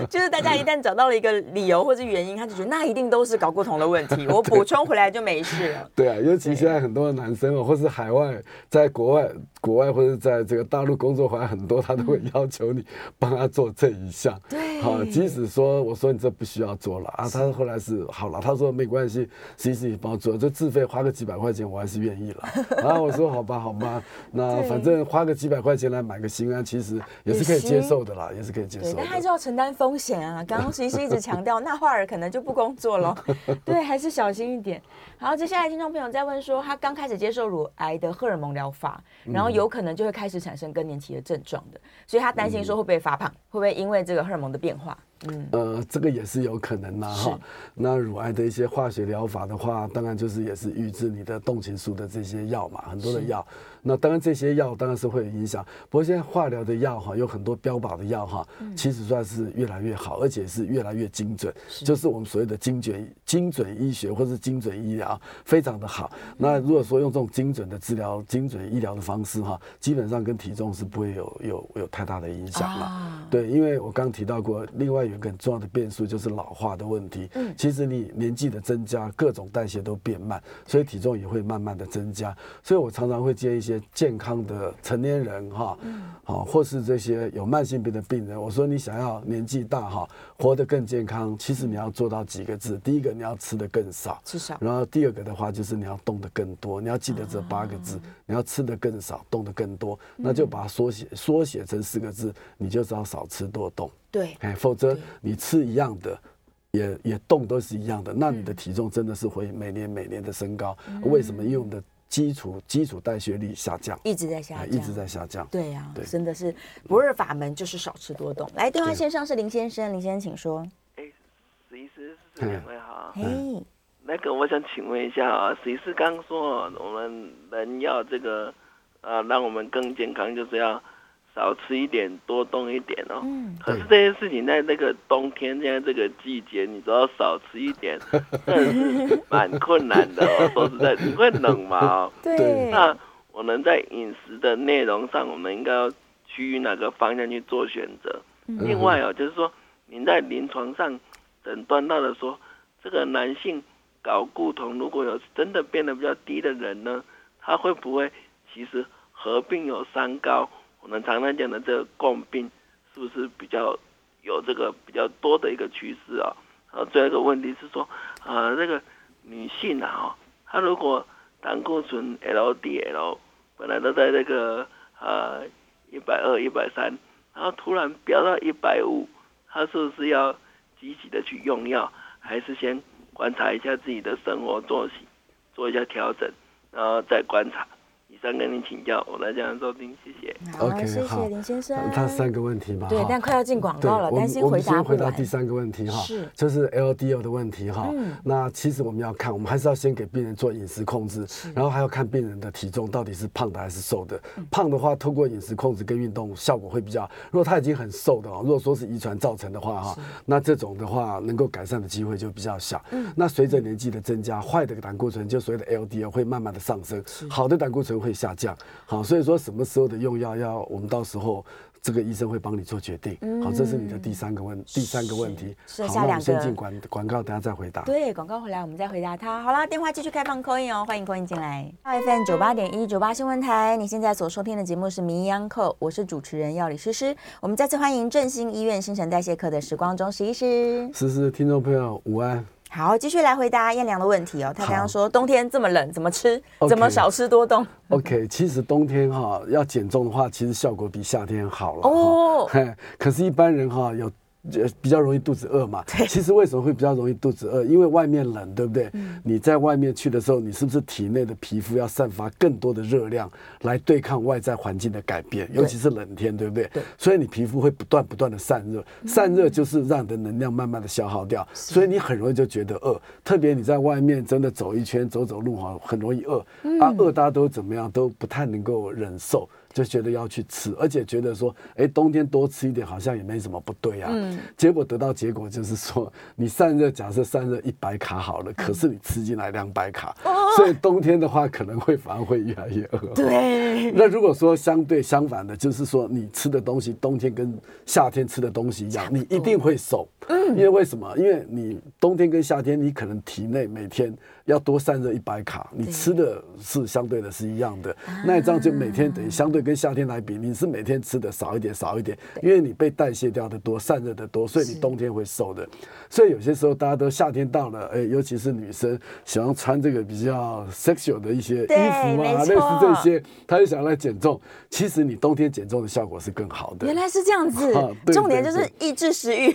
(laughs) 就是大家一旦找到了一个理由或者原因，他就觉得那一定都是搞不同的问题，我补充回来就没事了。对啊，尤其现在很多的男生哦，或是海外，在国外、国外或者在这个大陆工作回来很多，他都会要求你帮他做这一项。对，好，即使说我说你这不需要做了啊，他后来是好了，他说没关系，其实你帮我做，就自费花个几百块钱，我还是愿意了。(laughs) 然后我说好吧，好吧，那反正花个几百块钱来买个心安，其实也是可以接受的啦，也是可以接受。但还是要承担风险啊。(laughs) 刚刚其实一直强调，那华尔可能就不工作了。(laughs) 对，还是小心一点。好，接下来听众朋友在问说，他刚开始接受乳癌的荷尔蒙疗法，然后有可能就会开始产生更年期的症状的，所以他担心说会不会发胖，会不会因为这个荷尔蒙的变化？嗯，呃，这个也是有可能的哈。那乳癌的一些化学疗法的话，当然就是也是抑制你的动情素的这些药嘛，很多的药。那当然这些药当然是会有影响，不过现在化疗的药哈，有很多标靶的药哈，其实算是越来越好，而且是越来越精准，就是我们所谓的精准精准医学或是精准医疗，非常的好。那如果说用这种精准的治疗、精准医疗的方式哈，基本上跟体重是不会有有有太大的影响了。对，因为我刚刚提到过，另外。有一个很重要的变数，就是老化的问题。嗯，其实你年纪的增加，各种代谢都变慢，所以体重也会慢慢的增加。所以我常常会接一些健康的成年人哈，好，或是这些有慢性病的病人，我说你想要年纪大哈，活得更健康，其实你要做到几个字。第一个，你要吃的更少，吃少。然后第二个的话，就是你要动得更多。你要记得这八个字，你要吃的更少，动得更多，那就把它缩写缩写成四个字，你就知道少吃多动。对，哎，否则你吃一样的，也也动都是一样的，那你的体重真的是会每年每年的升高。为什么？因为我们的基础基础代谢率下降，一直在下降，一直在下降。对呀，对，真的是不二法门，就是少吃多动。来，电话线上是林先生，林先生请说。哎，史医师，是两位好。嘿，那个我想请问一下啊，史医师刚说我们人要这个，呃，让我们更健康，就是要。少吃一点，多动一点哦。嗯，可是这些事情在那个冬天，现在这个季节，你都要少吃一点，(laughs) 真的是蛮困难的哦。说实在，你会冷吗？哦，(laughs) 对。那我们在饮食的内容上，我们应该要趋于哪个方向去做选择？嗯、另外哦，就是说，您在临床上诊断到的说，这个男性睾固酮如果有真的变得比较低的人呢，他会不会其实合并有三高？我们常常讲的这个共病，是不是比较有这个比较多的一个趋势啊？然后最后一个问题是说，呃，这个女性啊，她如果胆固醇 LDL 本来都在这个呃一百二、一百三，然后突然飙到一百五，她是不是要积极的去用药，还是先观察一下自己的生活作息，做一下调整，然后再观察？想跟您请教，我来讲收听，谢谢。OK，谢谢林先生。他三个问题嘛，对，但快要进广告了，担心回答不完。我们先回答第三个问题哈，是，就是 LDL 的问题哈。嗯。那其实我们要看，我们还是要先给病人做饮食控制，然后还要看病人的体重到底是胖的还是瘦的。胖的话，透过饮食控制跟运动效果会比较。如果他已经很瘦的哦，如果说是遗传造成的话哈，那这种的话能够改善的机会就比较小。嗯。那随着年纪的增加，坏的胆固醇就所谓的 LDL 会慢慢的上升，好的胆固醇会下降。好，所以说什么时候的用药要我们到时候这个医生会帮你做决定。嗯、好，这是你的第三个问第三个问题。好，那两个。先进广广告，等下再回答。对，广告回来我们再回答他。好啦，电话继续开放 call in 哦，欢迎 call in 进来。FM 九八点一九八新闻台，你现在所收听的节目是名医央叩，我是主持人药理诗诗。我们再次欢迎振兴医院新陈代谢科的时光中史医师。诗诗，听众朋友午安。好，继续来回答燕良的问题哦。他刚刚说冬天这么冷，怎么吃？怎么少吃多动？OK，其实冬天哈要减重的话，其实效果比夏天好了哦。可是，一般人哈有。比较容易肚子饿嘛？(laughs) 其实为什么会比较容易肚子饿？因为外面冷，对不对？你在外面去的时候，你是不是体内的皮肤要散发更多的热量来对抗外在环境的改变？尤其是冷天，对不对？所以你皮肤会不断不断的散热，散热就是让你的能量慢慢的消耗掉，所以你很容易就觉得饿。特别你在外面真的走一圈、走走路哈，很容易饿。啊，饿大家都怎么样？都不太能够忍受。就觉得要去吃，而且觉得说，哎，冬天多吃一点好像也没什么不对啊。嗯。结果得到结果就是说，你散热，假设散热一百卡好了，可是你吃进来两百卡，所以冬天的话可能会反而会越来越饿。对。那如果说相对相反的，就是说你吃的东西冬天跟夏天吃的东西一样，你一定会瘦。嗯。因为为什么？因为你冬天跟夏天，你可能体内每天。要多散热一百卡，你吃的是相对的是一样的，那这样就每天等于相对跟夏天来比，你是每天吃的少一点少一点，因为你被代谢掉的多，散热的多，所以你冬天会瘦的。所以有些时候大家都夏天到了，哎，尤其是女生喜欢穿这个比较 sexual 的一些衣服啊，类似这些，她就想来减重。其实你冬天减重的效果是更好的。原来是这样子，(laughs) 重点就是抑制食欲，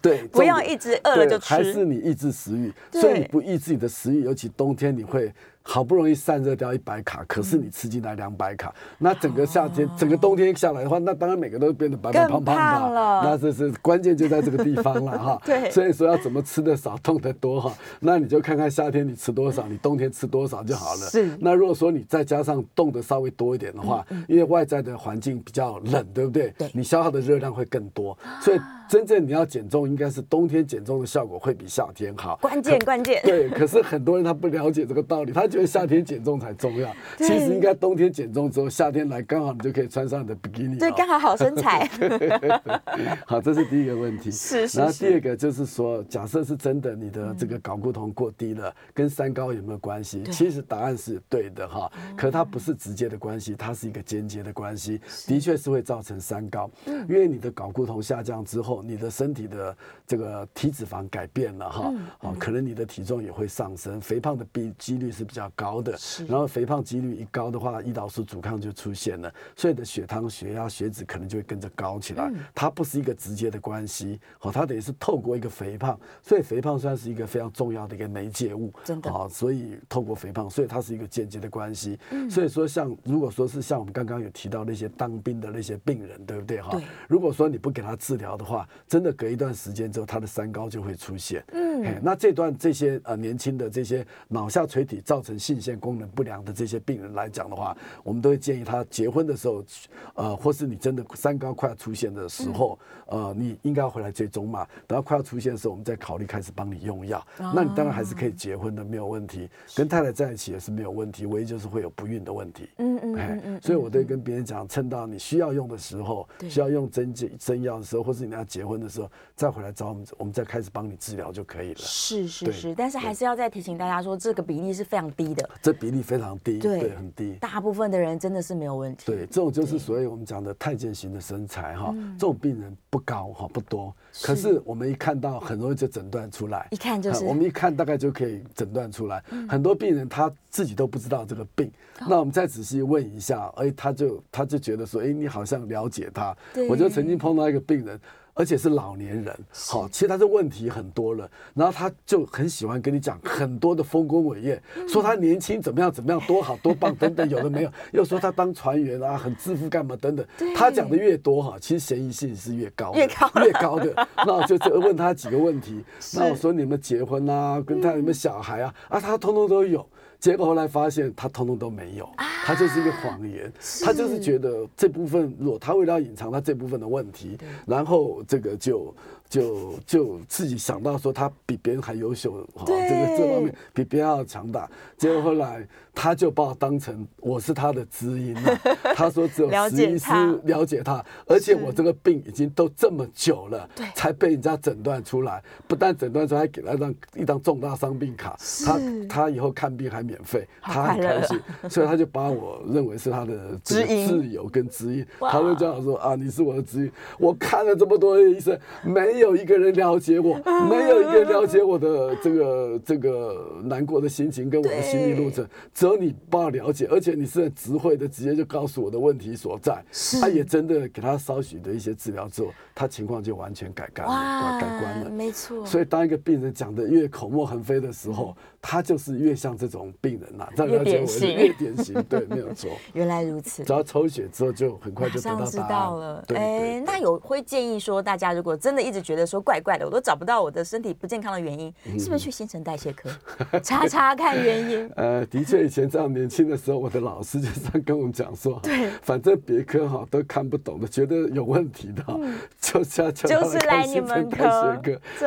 对，(laughs) 不要一直饿了就吃，还是你抑制食欲，所以你不抑制你的食欲。尤其冬天，你会。好不容易散热掉一百卡，可是你吃进来两百卡，嗯，那整个夏天，哦、整个冬天下来的话，那当然每个都变得白白胖胖的，那这是关键就在这个地方了哈。(laughs) 对，所以说要怎么吃的少，动得多哈，那你就看看夏天你吃多少，你冬天吃多少就好了。是。那如果说你再加上动的稍微多一点的话，因为外在的环境比较冷，对不对？对。你消耗的热量会更多，所以真正你要减重，应该是冬天减重的效果会比夏天好。关键关键。对，可是很多人他不了解这个道理，他。觉得夏天减重才重要，其实应该冬天减重之后，夏天来刚好你就可以穿上你的比基尼，对，刚好好身材。(laughs) 好，这是第一个问题。是是是。然后第二个就是说，假设是真的，你的这个睾固酮过低了，跟三高有没有关系？其实答案是对的哈，可它不是直接的关系，它是一个间接的关系，的确是会造成三高。因为你的睾固酮下降之后，你的身体的这个体脂肪改变了哈，啊，可能你的体重也会上升，肥胖的比几率是比较高的。然后肥胖几率一高的话，胰岛素阻抗就出现了，所以的血糖、血压、血脂可能就会跟着高起来。它不是一个直接的关系，好，它等于是透过一个肥胖，所以肥胖算是一个非常重要的一个媒介物，真的啊，所以透过肥胖，所以它是一个间接的关系。所以说，像如果说是像我们刚刚有提到那些当兵的那些病人，对不对哈？如果说你不给他治疗的话，真的隔一段时间之后，他的三高就会出现。嗯，那这段这些呃年轻的这些脑下垂体造成性腺功能不良的这些病人来讲的话，我们都会建议他结婚的时候，呃，或是你真的三高快要出现的时候，呃，你应该要回来追踪嘛。等到快要出现的时候，我们再考虑开始帮你用药。那你当然还是可以结婚的，没有问题。跟太太在一起也是没有问题，唯一就是会有不孕的问题。嗯嗯嗯嗯。所以我都会跟别人讲，趁到你需要用的时候，需要用针剂针药的时候，或是你要结婚的时候，再回来找我们，我们再开始帮你治疗就可以了。是是是，但是还是要再提醒大家说，这个比例是非常低的。这比例非常低，对，很低。大部分的人真的是没有问题。对，这种就是所谓我们讲的太监型的身材哈，这种病人不高哈，不多。可是我们一看到，很容易就诊断出来。一看就是，我们一看大概就可以诊断出来。很多病人他自己都不知道这个病，那我们再仔细问一下，哎，他就他就觉得说，哎，你好像了解他。我就曾经碰到一个病人。而且是老年人，好，其实他的问题很多了，然后他就很喜欢跟你讲很多的丰功伟业，说他年轻怎么样怎么样多好多棒等等，有的没有，(laughs) 又说他当船员啊很致富干嘛等等，他讲的越多哈，其实嫌疑性是越高，越高越高的。那我就就问他几个问题，(laughs) 那我说你们结婚啊，跟他有没有小孩啊，啊他通通都有。结果后来发现他通通都没有，他就是一个谎言，他就是觉得这部分，如果他为了要隐藏他这部分的问题，然后这个就。就就自己想到说他比别人还优秀，哈，这个这方面比别人要强大。结果后来他就把我当成我是他的知音了。(laughs) 他说只有实医师了解他，而且我这个病已经都这么久了，才被人家诊断出来。不但诊断出来，还给他一张一张重大伤病卡，他他以后看病还免费，他很开心，(laughs) 所以他就把我认为是他的知音挚友跟知音。他就这样说啊，你是我的知音，我看了这么多医生，没。没有一个人了解我，没有一个人了解我的这个这个难过的心情跟我的心理路程，只有你帮我了解，而且你是很直会的，直接就告诉我的问题所在。他也真的给他稍许的一些治疗之后，他情况就完全改观了，改观了。没错。所以当一个病人讲的越口沫横飞的时候，他就是越像这种病人呐，越典型，越典型。对，没有错。(laughs) 原来如此。只要抽血之后，就很快就得到答案了。哎，那有会建议说，大家如果真的一直觉觉得说怪怪的，我都找不到我的身体不健康的原因，是不是去新陈代谢科 (laughs) 查查看原因？(laughs) 呃，的确，以前这样年轻的时候，我的老师就这样跟我们讲说，对，反正别科哈都看不懂的，觉得有问题的，就是就是来你们科，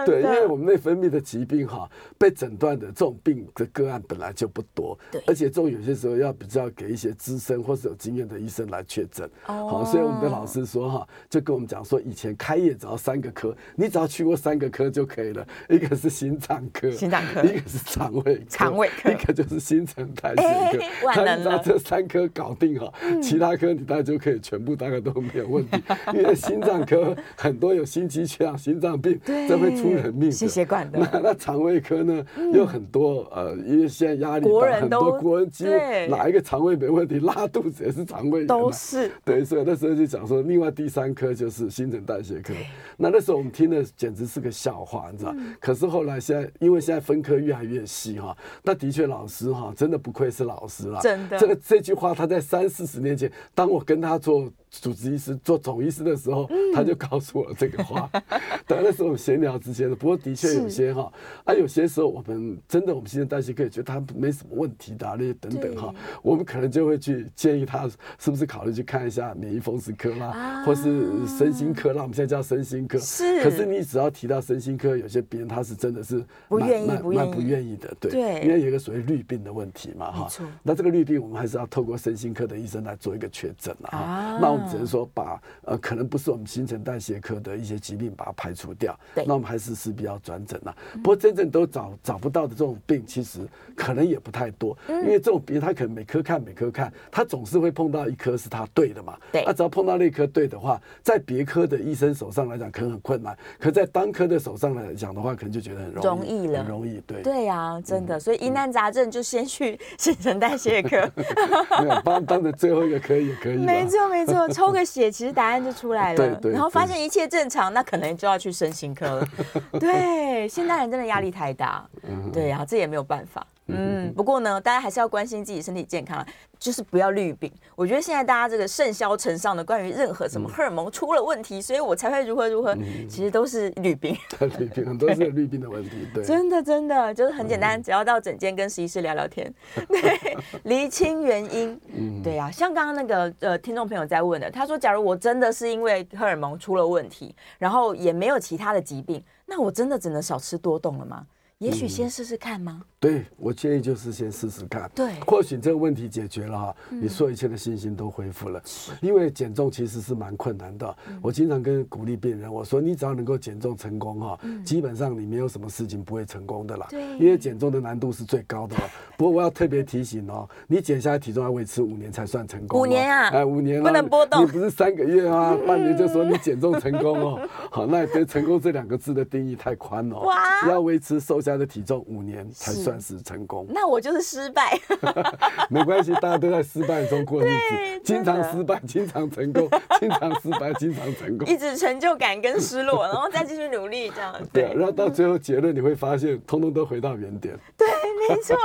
对，因为我们内分泌的疾病哈，被诊断的这种病的个案本来就不多，对，而且这种有些时候要比较给一些资深或是有经验的医生来确诊，好，所以我们的老师说哈，就跟我们讲说，以前开业只要三个科。你只要去过三个科就可以了，一个是心脏科，心脏科，一个是肠胃，肠胃科，一个就是新陈代谢科。那你只要这三科搞定哈，其他科你大概就可以全部大概都没有问题。因为心脏科很多有心肌缺氧、心脏病，这会出人命的。心血管的。那那肠胃科呢，有很多呃，因为现在压力大，很多国人几乎哪一个肠胃没问题，拉肚子也是肠胃炎。都是。对，所以那时候就讲说，另外第三科就是新陈代谢科。那那时候我们听。的简直是个笑话，你知道？嗯、可是后来现在，因为现在分科越来越细哈，那的确老师哈，真的不愧是老师了。真的，这个这句话他在三四十年前，当我跟他做主治医师做总医师的时候，嗯、他就告诉我这个话。(laughs) 当然那时候我们闲聊之间的，不过的确有些哈，啊，有些时候我们真的我们新陈代谢可以觉得他没什么问题的、啊、那些等等哈，我们可能就会去建议他是不是考虑去看一下免疫风湿科啦，啊、或是身心科啦。我们现在叫身心科。是。可是你只要提到身心科，有些病人他是真的是不愿意，蛮不愿意的，对。对。因为有一个所谓绿病的问题嘛，哈。没错。那这个绿病我们还是要透过身心科的医生来做一个确诊了哈。那我们。只是说把呃，可能不是我们新陈代谢科的一些疾病把它排除掉，对那我们还是是比较转诊了。不过真正都找找不到的这种病，其实可能也不太多，嗯、因为这种病他可能每科看每科看，他总是会碰到一科是他对的嘛。对，他只要碰到那科对的话，在别科的医生手上来讲可能很困难，可在当科的手上来讲的话，可能就觉得很容易，容易了，很容易。对，对呀、啊，真的。所以疑难杂症就先去 (laughs) 新陈代谢科，(laughs) 没有当当的最后一个科也可以。没错没错，抽个血其实。答案就出来了，对对，然后发现一切正常，那可能就要去身心科了。(laughs) 对，现代人真的压力太大，对，然后这也没有办法。嗯，不过呢，大家还是要关心自己身体健康，就是不要滤病。我觉得现在大家这个甚嚣尘上的关于任何什么荷尔蒙出了问题，所以我才会如何如何，(laughs) 其实都是滤病。(laughs) 滤病很多是滤病的问题，对。真的真的就是很简单，只要到诊间跟实习师聊聊天，(laughs) 对，厘清原因。嗯，对呀，像刚刚那个呃听众朋友在问的，他说，假如我真的是因为荷尔蒙出了问题，然后也没有其他的疾病，那我真的只能少吃多动了吗？也许先试试看吗？对，我建议就是先试试看。对，或许这个问题解决了哈，你所有一切的信心都恢复了。因为减重其实是蛮困难的。我经常跟鼓励病人我说，你只要能够减重成功哈，基本上你没有什么事情不会成功的啦。对，因为减重的难度是最高的。不过我要特别提醒哦，你减下来体重要维持五年才算成功。五年啊？哎，五年不能波动。你不是三个月啊，(laughs) 半年就说你减重成功哦？好，那对成功这两个字的定义太宽了。哇！要维持瘦。家的体重五年才算是成功，那我就是失败。(laughs) 没关系，大家都在失败中过日子，经常失败，经常成功，(laughs) 经常失败，经常成功，一直成就感跟失落，(laughs) 然后再继续努力，这样对。对，然后到最后结论，你会发现，通通都回到原点。对，没错。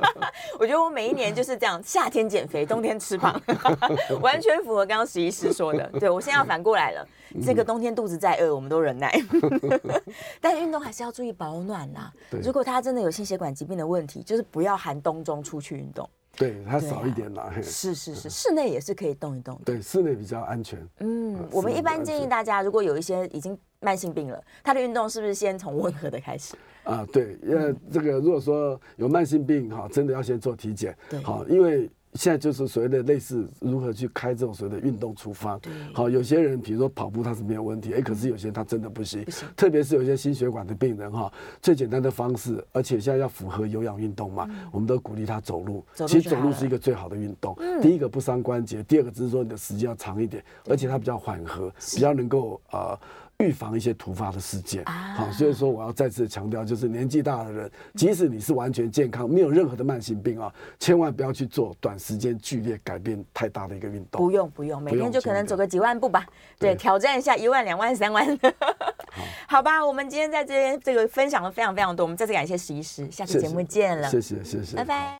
(laughs) 我觉得我每一年就是这样，夏天减肥，冬天吃胖，(laughs) 完全符合刚刚石医师说的。对，我现在要反过来了，这个冬天肚子再饿，我们都忍耐，(laughs) 但运动还是要注意保暖啦。如果他真的有心血管疾病的问题，就是不要寒冬中出去运动，对他少一点啦。啊、是是是，室内也是可以动一动的。对，室内比较安全。嗯，啊、我们一般建议大家，如果有一些已经慢性病了，他的运动是不是先从温和的开始？啊，对，因为这个如果说有慢性病哈，真的要先做体检。对，好，因为。现在就是所谓的类似如何去开这种所谓的运动处方。好，有些人比如说跑步他是没有问题，哎，可是有些人他真的不行，特别是有些心血管的病人哈，最简单的方式，而且现在要符合有氧运动嘛，我们都鼓励他走路。其实走路是一个最好的运动，第一个不伤关节，第二个只是说你的时间要长一点，而且它比较缓和，比较能够呃。预防一些突发的事件，好，所以说我要再次强调，就是年纪大的人，即使你是完全健康，没有任何的慢性病啊，千万不要去做短时间剧烈改变太大的一个运动。不用不用，每天就可能走个几万步吧，对，挑战一下一万、两万、三万。好。(laughs) 吧，我们今天在这边这个分享了非常非常多，我们再次感谢石医师，下次节目见了，谢谢谢谢，拜拜。